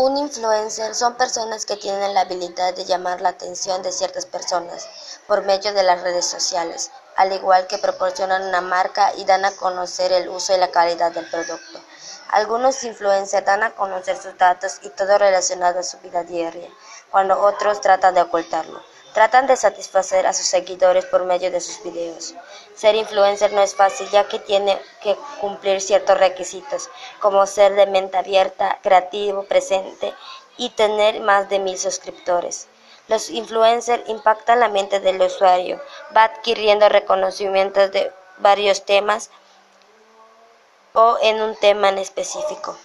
Un influencer son personas que tienen la habilidad de llamar la atención de ciertas personas por medio de las redes sociales, al igual que proporcionan una marca y dan a conocer el uso y la calidad del producto. Algunos influencers dan a conocer sus datos y todo relacionado a su vida diaria, cuando otros tratan de ocultarlo. Tratan de satisfacer a sus seguidores por medio de sus videos. Ser influencer no es fácil ya que tiene que cumplir ciertos requisitos, como ser de mente abierta, creativo, presente y tener más de mil suscriptores. Los influencers impactan la mente del usuario, va adquiriendo reconocimientos de varios temas o en un tema en específico.